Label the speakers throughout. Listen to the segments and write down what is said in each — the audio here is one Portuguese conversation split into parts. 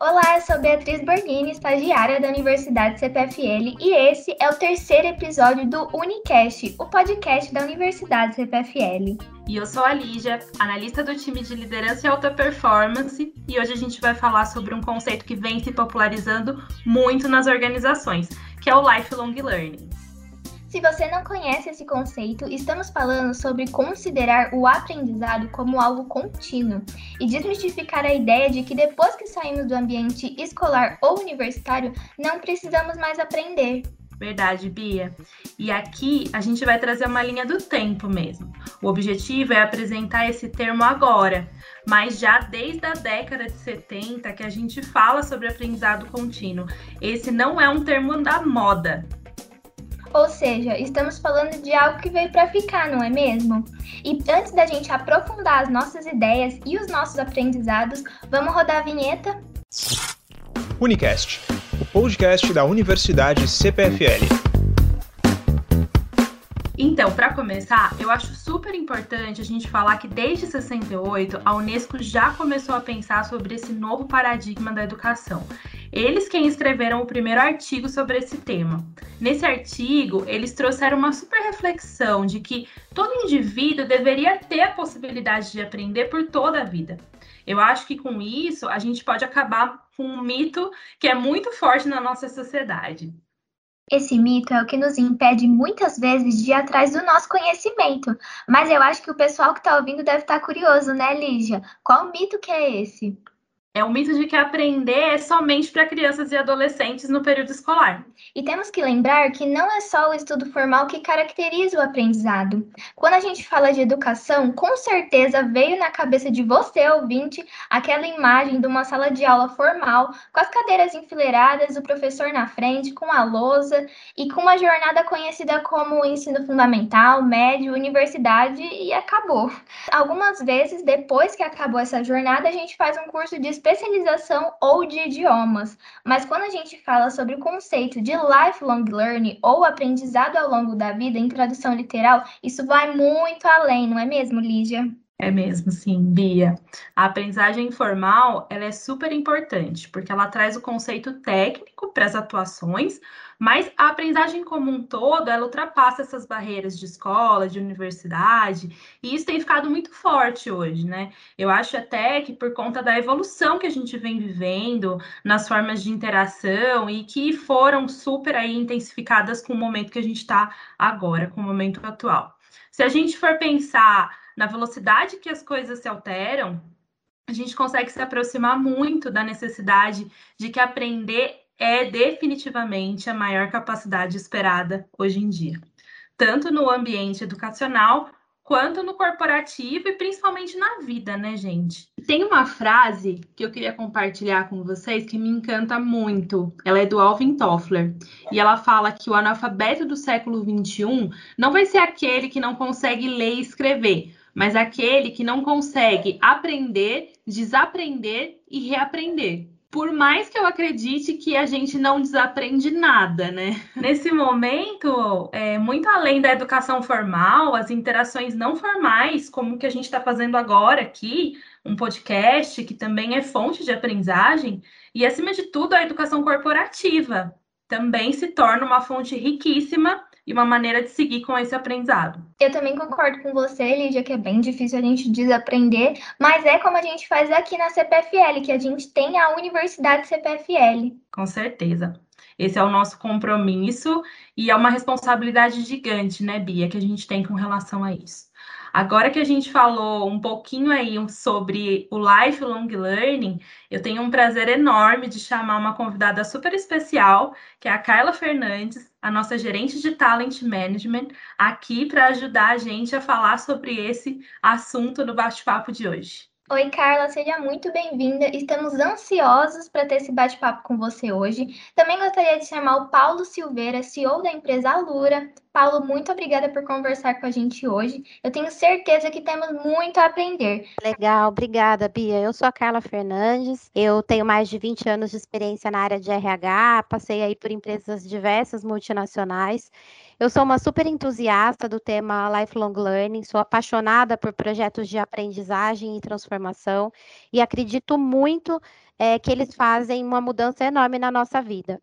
Speaker 1: Olá, eu sou Beatriz Borghini, estagiária da Universidade CPFL, e esse é o terceiro episódio do Unicast, o podcast da Universidade CPFL.
Speaker 2: E eu sou a Lígia, analista do time de liderança e alta performance, e hoje a gente vai falar sobre um conceito que vem se popularizando muito nas organizações, que é o lifelong learning.
Speaker 1: Se você não conhece esse conceito, estamos falando sobre considerar o aprendizado como algo contínuo e desmistificar a ideia de que depois que saímos do ambiente escolar ou universitário, não precisamos mais aprender.
Speaker 2: Verdade, Bia. E aqui a gente vai trazer uma linha do tempo mesmo. O objetivo é apresentar esse termo agora, mas já desde a década de 70 que a gente fala sobre aprendizado contínuo. Esse não é um termo da moda,
Speaker 1: ou seja, estamos falando de algo que veio para ficar, não é mesmo? E antes da gente aprofundar as nossas ideias e os nossos aprendizados, vamos rodar a vinheta?
Speaker 3: Unicast, o podcast da Universidade CPFL.
Speaker 2: Então, para começar, eu acho super importante a gente falar que desde 68 a Unesco já começou a pensar sobre esse novo paradigma da educação. Eles quem escreveram o primeiro artigo sobre esse tema. Nesse artigo, eles trouxeram uma super reflexão de que todo indivíduo deveria ter a possibilidade de aprender por toda a vida. Eu acho que com isso a gente pode acabar com um mito que é muito forte na nossa sociedade.
Speaker 1: Esse mito é o que nos impede muitas vezes de ir atrás do nosso conhecimento. Mas eu acho que o pessoal que está ouvindo deve estar tá curioso, né, Lígia? Qual mito que é esse?
Speaker 2: É o mito de que aprender é somente para crianças e adolescentes no período escolar.
Speaker 1: E temos que lembrar que não é só o estudo formal que caracteriza o aprendizado. Quando a gente fala de educação, com certeza veio na cabeça de você, ouvinte, aquela imagem de uma sala de aula formal, com as cadeiras enfileiradas, o professor na frente, com a lousa e com uma jornada conhecida como ensino fundamental, médio, universidade e acabou. Algumas vezes, depois que acabou essa jornada, a gente faz um curso de especialização ou de idiomas, mas quando a gente fala sobre o conceito de lifelong learning ou aprendizado ao longo da vida em tradução literal, isso vai muito além, não é mesmo, Lígia?
Speaker 2: É mesmo, sim, Bia. A aprendizagem informal, ela é super importante, porque ela traz o conceito técnico para as atuações, mas a aprendizagem como um todo, ela ultrapassa essas barreiras de escola, de universidade, e isso tem ficado muito forte hoje, né? Eu acho até que por conta da evolução que a gente vem vivendo nas formas de interação e que foram super aí intensificadas com o momento que a gente está agora, com o momento atual. Se a gente for pensar na velocidade que as coisas se alteram, a gente consegue se aproximar muito da necessidade de que aprender é definitivamente a maior capacidade esperada hoje em dia, tanto no ambiente educacional quanto no corporativo e principalmente na vida, né, gente? Tem uma frase que eu queria compartilhar com vocês que me encanta muito. Ela é do Alvin Toffler e ela fala que o analfabeto do século 21 não vai ser aquele que não consegue ler e escrever, mas aquele que não consegue aprender, desaprender e reaprender por mais que eu acredite que a gente não desaprende nada, né? Nesse momento, é, muito além da educação formal, as interações não formais, como que a gente está fazendo agora aqui, um podcast que também é fonte de aprendizagem, e acima de tudo, a educação corporativa também se torna uma fonte riquíssima e uma maneira de seguir com esse aprendizado.
Speaker 1: Eu também concordo com você, Lídia, que é bem difícil a gente desaprender, mas é como a gente faz aqui na CPFL, que a gente tem a Universidade CPFL.
Speaker 2: Com certeza. Esse é o nosso compromisso e é uma responsabilidade gigante, né, Bia, que a gente tem com relação a isso. Agora que a gente falou um pouquinho aí sobre o lifelong learning, eu tenho um prazer enorme de chamar uma convidada super especial, que é a Carla Fernandes, a nossa gerente de talent management, aqui para ajudar a gente a falar sobre esse assunto no bate-papo de hoje.
Speaker 1: Oi, Carla, seja muito bem-vinda. Estamos ansiosos para ter esse bate-papo com você hoje. Também gostaria de chamar o Paulo Silveira, CEO da empresa Alura. Paulo, muito obrigada por conversar com a gente hoje. Eu tenho certeza que temos muito a aprender.
Speaker 4: Legal, obrigada, Bia. Eu sou a Carla Fernandes. Eu tenho mais de 20 anos de experiência na área de RH, passei aí por empresas diversas multinacionais Eu sou uma super entusiasta do tema Lifelong Learning, sou apaixonada por projetos de aprendizagem e transformação e acredito muito é, que eles fazem uma mudança enorme na nossa vida.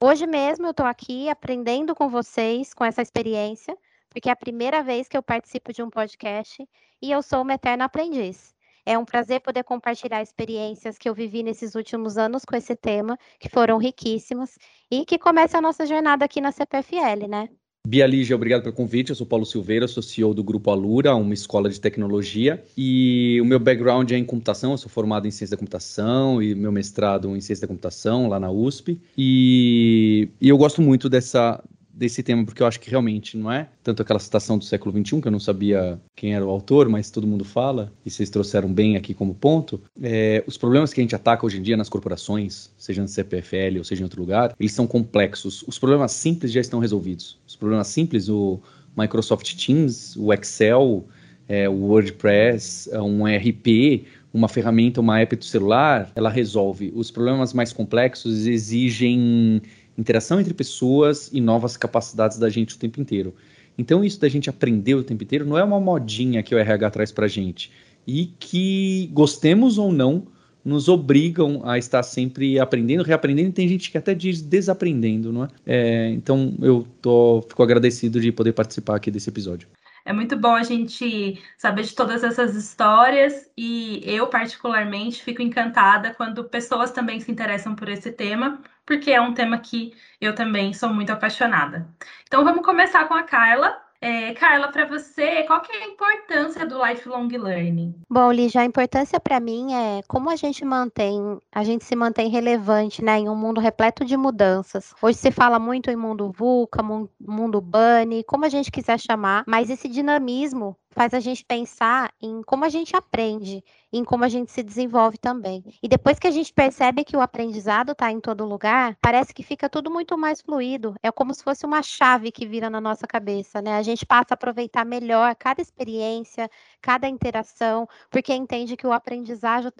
Speaker 4: Hoje mesmo eu estou aqui aprendendo com vocês, com essa experiência, porque é a primeira vez que eu participo de um podcast e eu sou uma eterna aprendiz. É um prazer poder compartilhar experiências que eu vivi nesses últimos anos com esse tema, que foram riquíssimas, e que começa a nossa jornada aqui na CPFL, né?
Speaker 5: Bia Lígia, obrigado pelo convite. Eu sou Paulo Silveira, sou CEO do Grupo Alura, uma escola de tecnologia. E o meu background é em computação, eu sou formado em ciência da computação e meu mestrado em ciência da computação lá na USP. E, e eu gosto muito dessa, desse tema, porque eu acho que realmente não é tanto aquela citação do século XXI, que eu não sabia quem era o autor, mas todo mundo fala, e vocês trouxeram bem aqui como ponto. É, os problemas que a gente ataca hoje em dia nas corporações, seja no CPFL ou seja em outro lugar, eles são complexos. Os problemas simples já estão resolvidos. Os problemas simples, o Microsoft Teams, o Excel, é, o WordPress, um ERP, uma ferramenta, uma app do celular, ela resolve. Os problemas mais complexos exigem interação entre pessoas e novas capacidades da gente o tempo inteiro. Então, isso da gente aprender o tempo inteiro não é uma modinha que o RH traz para gente. E que, gostemos ou não, nos obrigam a estar sempre aprendendo, reaprendendo, e tem gente que até diz desaprendendo, não é? é então, eu tô, fico agradecido de poder participar aqui desse episódio.
Speaker 2: É muito bom a gente saber de todas essas histórias e eu, particularmente, fico encantada quando pessoas também se interessam por esse tema, porque é um tema que eu também sou muito apaixonada. Então, vamos começar com a Carla. É, Carla, para você, qual que é a importância do lifelong learning?
Speaker 4: Bom, Lígia, a importância para mim é como a gente mantém, a gente se mantém relevante, né, em um mundo repleto de mudanças. Hoje se fala muito em mundo VUCA, mundo BUNNY, como a gente quiser chamar, mas esse dinamismo faz a gente pensar em como a gente aprende, em como a gente se desenvolve também. E depois que a gente percebe que o aprendizado está em todo lugar, parece que fica tudo muito mais fluido. É como se fosse uma chave que vira na nossa cabeça, né? A gente passa a aproveitar melhor cada experiência, cada interação, porque entende que o aprendizado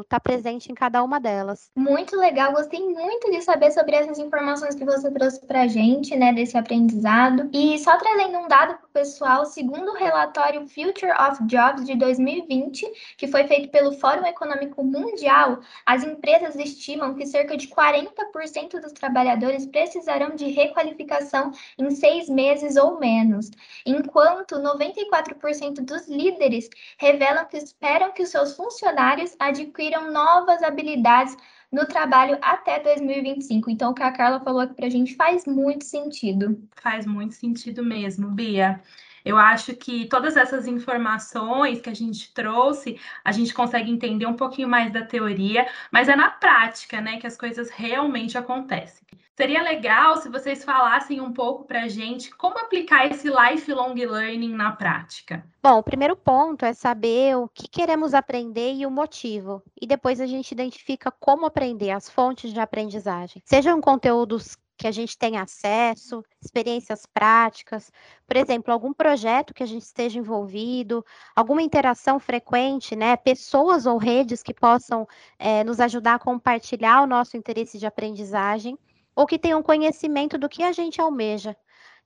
Speaker 4: está presente em cada uma delas.
Speaker 1: Muito legal, gostei muito de saber sobre essas informações que você trouxe para a gente, né, desse aprendizado. E só trazendo um dado para o pessoal, segundo o relatório Future of Jobs de 2020, que foi feito pelo Fórum Econômico Mundial, as empresas estimam que cerca de 40% dos trabalhadores precisarão de requalificação em seis meses ou menos, enquanto 94% dos líderes revelam que esperam que os seus funcionários adquiram novas habilidades no trabalho até 2025. Então, o que a Carla falou aqui para a gente faz muito sentido.
Speaker 2: Faz muito sentido mesmo, Bia. Eu acho que todas essas informações que a gente trouxe, a gente consegue entender um pouquinho mais da teoria, mas é na prática, né, que as coisas realmente acontecem. Seria legal se vocês falassem um pouco para a gente como aplicar esse lifelong learning na prática.
Speaker 4: Bom, o primeiro ponto é saber o que queremos aprender e o motivo. E depois a gente identifica como aprender, as fontes de aprendizagem. Sejam conteúdos que a gente tenha acesso, experiências práticas, por exemplo, algum projeto que a gente esteja envolvido, alguma interação frequente, né? Pessoas ou redes que possam é, nos ajudar a compartilhar o nosso interesse de aprendizagem, ou que tenham conhecimento do que a gente almeja.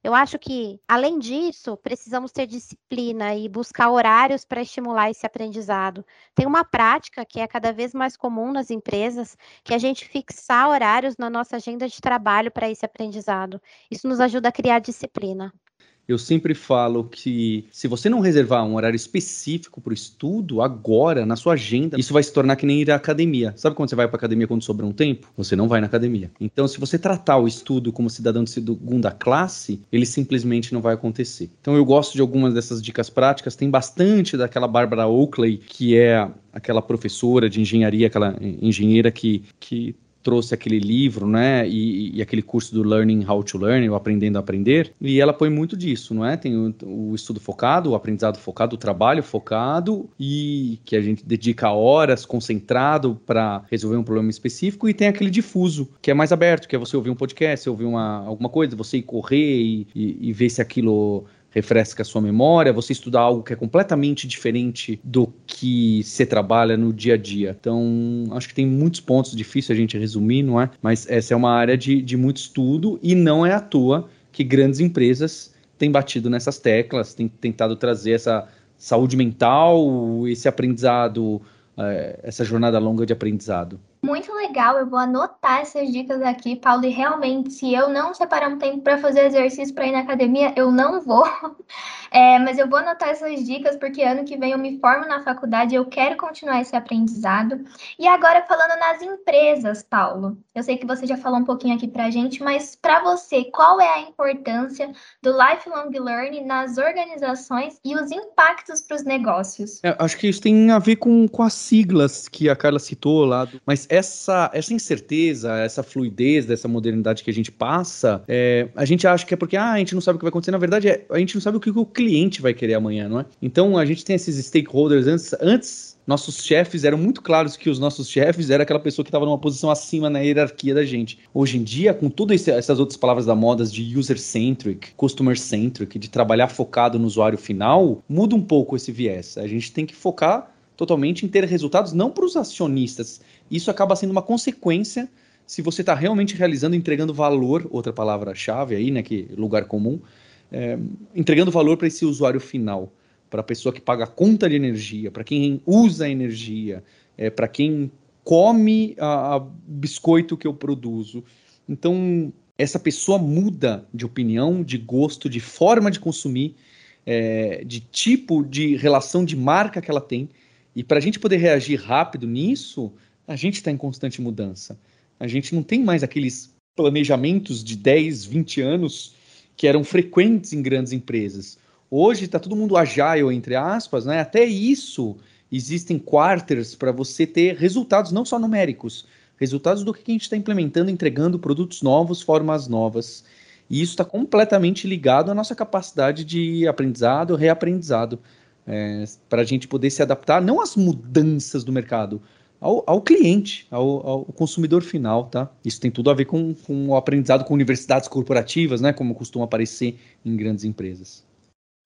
Speaker 4: Eu acho que, além disso, precisamos ter disciplina e buscar horários para estimular esse aprendizado. Tem uma prática que é cada vez mais comum nas empresas, que é a gente fixar horários na nossa agenda de trabalho para esse aprendizado. Isso nos ajuda a criar disciplina
Speaker 5: eu sempre falo que se você não reservar um horário específico para o estudo agora na sua agenda, isso vai se tornar que nem ir à academia. Sabe quando você vai para academia quando sobra um tempo? Você não vai na academia. Então, se você tratar o estudo como cidadão de segunda classe, ele simplesmente não vai acontecer. Então, eu gosto de algumas dessas dicas práticas. Tem bastante daquela Bárbara Oakley, que é aquela professora de engenharia, aquela engenheira que, que trouxe aquele livro, né, e, e, aquele curso do Learning How to Learn, o Aprendendo a Aprender, e ela põe muito disso, não é? Tem o, o, estudo focado, o aprendizado focado, o trabalho focado, e que a gente dedica horas concentrado para resolver um problema específico, e tem aquele difuso, que é mais aberto, que é você ouvir um podcast, ouvir uma, alguma coisa, você ir correr e, e, e ver se aquilo refresca a sua memória, você estudar algo que é completamente diferente do que você trabalha no dia a dia. Então, acho que tem muitos pontos difíceis a gente resumir, não é? Mas essa é uma área de, de muito estudo e não é à toa que grandes empresas têm batido nessas teclas, têm tentado trazer essa saúde mental, esse aprendizado, é, essa jornada longa de aprendizado.
Speaker 1: Muito legal, eu vou anotar essas dicas aqui, Paulo, e realmente, se eu não separar um tempo para fazer exercício para ir na academia, eu não vou. É, mas eu vou anotar essas dicas porque ano que vem eu me formo na faculdade eu quero continuar esse aprendizado. E agora falando nas empresas, Paulo. Eu sei que você já falou um pouquinho aqui para gente, mas para você, qual é a importância do lifelong learning nas organizações e os impactos para os negócios?
Speaker 5: É, acho que isso tem a ver com, com as siglas que a Carla citou lá, mas essa, essa incerteza, essa fluidez dessa modernidade que a gente passa, é, a gente acha que é porque ah, a gente não sabe o que vai acontecer. Na verdade, é, a gente não sabe o que o cliente vai querer amanhã, não é? Então a gente tem esses stakeholders antes, antes nossos chefes eram muito claros que os nossos chefes era aquela pessoa que estava numa posição acima na hierarquia da gente. Hoje em dia, com todas essas outras palavras da moda de user-centric, customer-centric, de trabalhar focado no usuário final, muda um pouco esse viés. A gente tem que focar totalmente em ter resultados não para os acionistas. Isso acaba sendo uma consequência se você está realmente realizando, entregando valor, outra palavra-chave aí, né, que lugar comum, é, entregando valor para esse usuário final, para a pessoa que paga a conta de energia, para quem usa a energia, é, para quem come a, a biscoito que eu produzo. Então, essa pessoa muda de opinião, de gosto, de forma de consumir, é, de tipo de relação de marca que ela tem. E para a gente poder reagir rápido nisso, a gente está em constante mudança. A gente não tem mais aqueles planejamentos de 10, 20 anos que eram frequentes em grandes empresas. Hoje está todo mundo agile, entre aspas, né? Até isso existem quarters para você ter resultados não só numéricos, resultados do que a gente está implementando, entregando produtos novos, formas novas. E isso está completamente ligado à nossa capacidade de aprendizado, reaprendizado é, para a gente poder se adaptar, não às mudanças do mercado, ao, ao cliente, ao, ao, consumidor final, tá? Isso tem tudo a ver com, com o aprendizado com universidades corporativas, né? Como costuma aparecer em grandes empresas.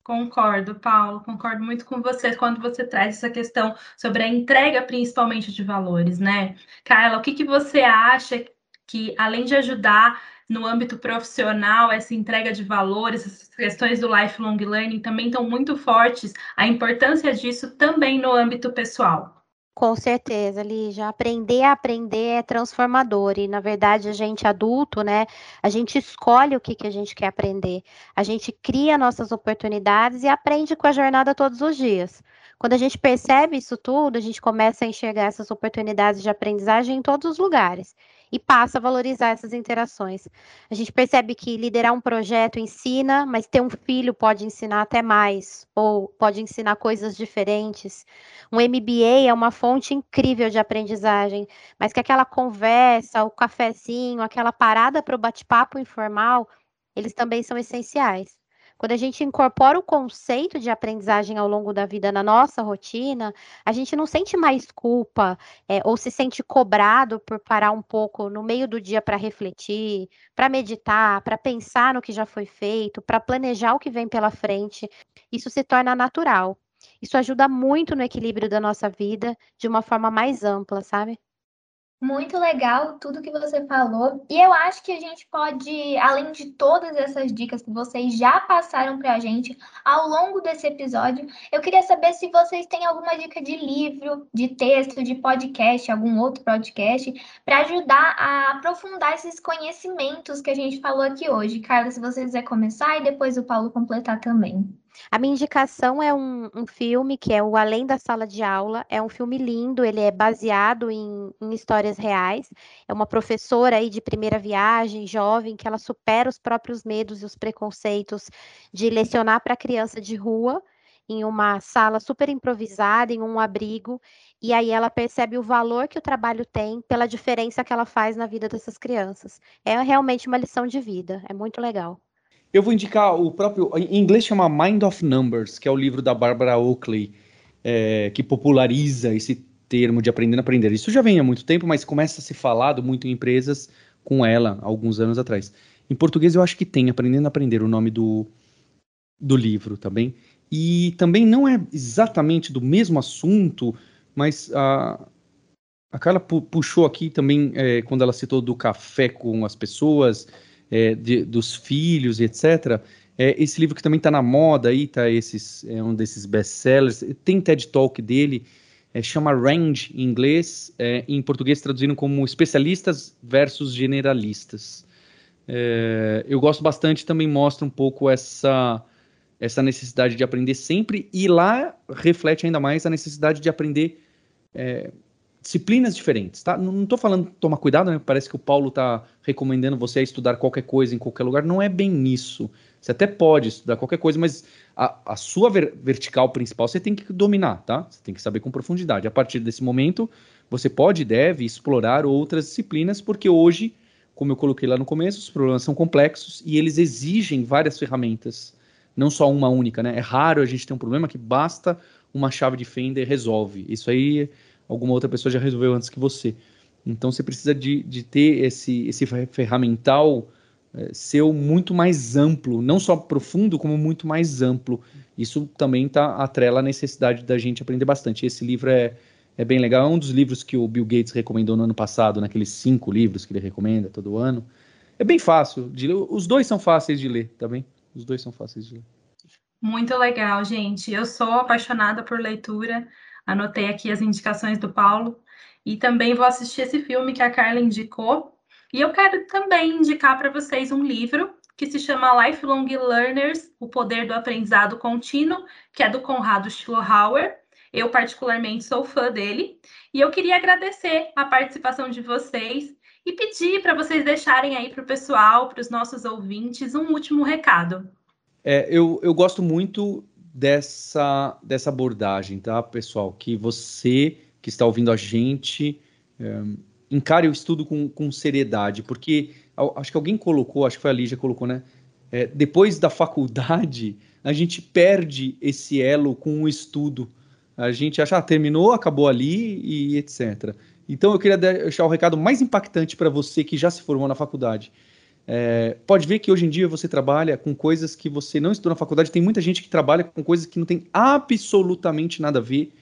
Speaker 2: Concordo, Paulo, concordo muito com você quando você traz essa questão sobre a entrega, principalmente de valores, né? Carla, o que, que você acha que, além de ajudar no âmbito profissional, essa entrega de valores, essas questões do lifelong learning também estão muito fortes, a importância disso também no âmbito pessoal.
Speaker 4: Com certeza, Lígia. Aprender a aprender é transformador. E, na verdade, a gente adulto, né? A gente escolhe o que, que a gente quer aprender. A gente cria nossas oportunidades e aprende com a jornada todos os dias. Quando a gente percebe isso tudo, a gente começa a enxergar essas oportunidades de aprendizagem em todos os lugares e passa a valorizar essas interações. A gente percebe que liderar um projeto ensina, mas ter um filho pode ensinar até mais, ou pode ensinar coisas diferentes. Um MBA é uma fonte incrível de aprendizagem, mas que aquela conversa, o cafezinho, aquela parada para o bate-papo informal, eles também são essenciais. Quando a gente incorpora o conceito de aprendizagem ao longo da vida na nossa rotina, a gente não sente mais culpa é, ou se sente cobrado por parar um pouco no meio do dia para refletir, para meditar, para pensar no que já foi feito, para planejar o que vem pela frente. Isso se torna natural. Isso ajuda muito no equilíbrio da nossa vida de uma forma mais ampla, sabe?
Speaker 1: Muito legal tudo que você falou. E eu acho que a gente pode, além de todas essas dicas que vocês já passaram para a gente ao longo desse episódio, eu queria saber se vocês têm alguma dica de livro, de texto, de podcast, algum outro podcast, para ajudar a aprofundar esses conhecimentos que a gente falou aqui hoje. Carla, se você quiser começar e depois o Paulo completar também.
Speaker 4: A minha indicação é um, um, filme que é o Além da Sala de Aula. É um filme lindo, ele é baseado em, em, histórias reais. É uma professora aí de primeira viagem, jovem, que ela supera os próprios medos e os preconceitos de lecionar para criança de rua em uma sala super improvisada, em um abrigo, e aí ela percebe o valor que o trabalho tem pela diferença que ela faz na vida dessas crianças. É realmente uma lição de vida, é muito legal.
Speaker 5: Eu vou indicar o próprio. Em inglês chama Mind of Numbers, que é o livro da Barbara Oakley, é, que populariza esse termo de aprender a aprender. Isso já vem há muito tempo, mas começa a ser falado muito em empresas com ela, alguns anos atrás. Em português eu acho que tem Aprendendo a Aprender, o nome do, do livro também. E também não é exatamente do mesmo assunto, mas a, a Carla puxou aqui também, é, quando ela citou do café com as pessoas, é, de, dos filhos, etc. É, esse livro que também está na moda aí, tá esses, é um desses best-sellers, tem TED Talk dele, é, chama Range em inglês, é, em português traduzindo como especialistas versus generalistas. É, eu gosto bastante, também mostra um pouco essa, essa necessidade de aprender sempre, e lá reflete ainda mais a necessidade de aprender é, disciplinas diferentes, tá? Não estou falando tomar cuidado, né? Parece que o Paulo está recomendando você estudar qualquer coisa em qualquer lugar. Não é bem isso. Você até pode estudar qualquer coisa, mas a, a sua ver, vertical principal você tem que dominar, tá? Você tem que saber com profundidade. A partir desse momento, você pode e deve explorar outras disciplinas, porque hoje, como eu coloquei lá no começo, os problemas são complexos e eles exigem várias ferramentas, não só uma única, né? É raro a gente ter um problema que basta uma chave de fenda e resolve. Isso aí alguma outra pessoa já resolveu antes que você. Então você precisa de, de ter esse, esse ferramental é, seu muito mais amplo, não só profundo, como muito mais amplo. Isso também tá, atrela a necessidade da gente aprender bastante. Esse livro é, é bem legal, é um dos livros que o Bill Gates recomendou no ano passado, naqueles cinco livros que ele recomenda todo ano. É bem fácil de ler, os dois são fáceis de ler, tá bem? Os dois são fáceis de ler.
Speaker 2: Muito legal, gente. Eu sou apaixonada por leitura. Anotei aqui as indicações do Paulo e também vou assistir esse filme que a Carla indicou. E eu quero também indicar para vocês um livro que se chama Lifelong Learners: O Poder do Aprendizado Contínuo, que é do Conrado Schlohauer. Eu particularmente sou fã dele e eu queria agradecer a participação de vocês e pedir para vocês deixarem aí para o pessoal, para os nossos ouvintes, um último recado.
Speaker 5: É, eu, eu gosto muito dessa, dessa abordagem, tá, pessoal? Que você que está ouvindo a gente é, encare o estudo com, com seriedade, porque acho que alguém colocou, acho que foi a Lígia que colocou, né? É, depois da faculdade, a gente perde esse elo com o estudo. A gente acha, ah, terminou, acabou ali e etc. Então eu queria deixar o recado mais impactante para você que já se formou na faculdade. É, pode ver que hoje em dia você trabalha com coisas que você não estudou na faculdade. Tem muita gente que trabalha com coisas que não tem absolutamente nada a ver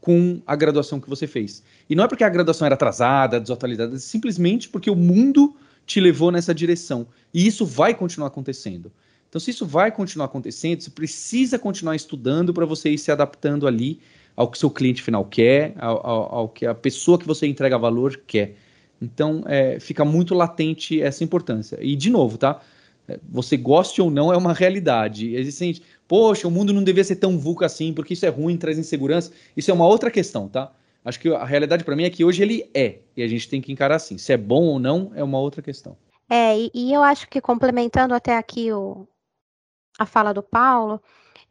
Speaker 5: com a graduação que você fez. E não é porque a graduação era atrasada, desatualizada, é simplesmente porque o mundo te levou nessa direção. E isso vai continuar acontecendo. Então, se isso vai continuar acontecendo, você precisa continuar estudando para você ir se adaptando ali ao que seu cliente final quer, ao, ao, ao que a pessoa que você entrega valor quer. Então, é, fica muito latente essa importância. E, de novo, tá? É, você goste ou não, é uma realidade. Existem, poxa, o mundo não devia ser tão vulco assim, porque isso é ruim, traz insegurança. Isso é uma outra questão, tá? Acho que a realidade para mim é que hoje ele é, e a gente tem que encarar assim. Se é bom ou não, é uma outra questão.
Speaker 4: É, e, e eu acho que complementando até aqui o, a fala do Paulo,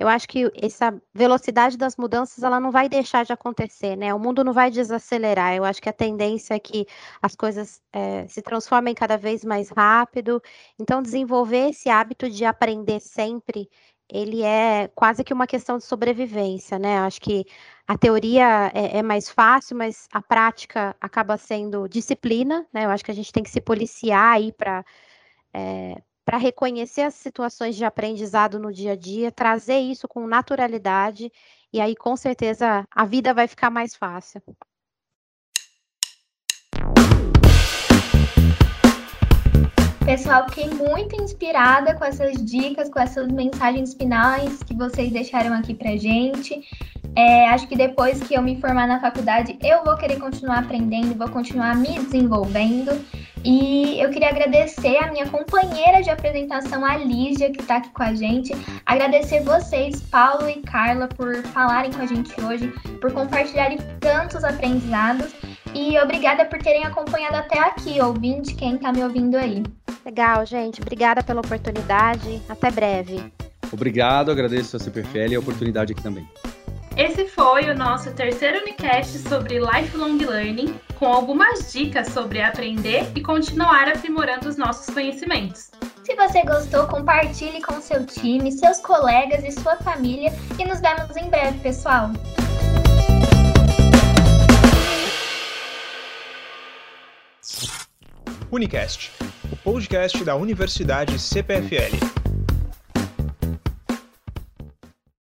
Speaker 4: eu acho que essa velocidade das mudanças ela não vai deixar de acontecer, né? O mundo não vai desacelerar. Eu acho que a tendência é que as coisas é, se transformem cada vez mais rápido. Então, desenvolver esse hábito de aprender sempre, ele é quase que uma questão de sobrevivência, né? Eu acho que a teoria é, é mais fácil, mas a prática acaba sendo disciplina, né? Eu acho que a gente tem que se policiar aí para é, para reconhecer as situações de aprendizado no dia a dia, trazer isso com naturalidade, e aí com certeza a vida vai ficar mais fácil.
Speaker 1: Pessoal, fiquei muito inspirada com essas dicas, com essas mensagens finais que vocês deixaram aqui pra gente. É, acho que depois que eu me formar na faculdade, eu vou querer continuar aprendendo, vou continuar me desenvolvendo. E eu queria agradecer a minha companheira de apresentação, a Lígia, que está aqui com a gente. Agradecer vocês, Paulo e Carla, por falarem com a gente hoje, por compartilharem tantos aprendizados. E obrigada por terem acompanhado até aqui, ouvinte, quem está me ouvindo aí.
Speaker 4: Legal, gente. Obrigada pela oportunidade. Até breve.
Speaker 5: Obrigado, agradeço a CPFL e a oportunidade aqui também.
Speaker 2: Esse foi o nosso terceiro Unicast sobre Lifelong Learning, com algumas dicas sobre aprender e continuar aprimorando os nossos conhecimentos.
Speaker 1: Se você gostou, compartilhe com seu time, seus colegas e sua família e nos vemos em breve, pessoal!
Speaker 3: Unicast, o podcast da Universidade CPFL.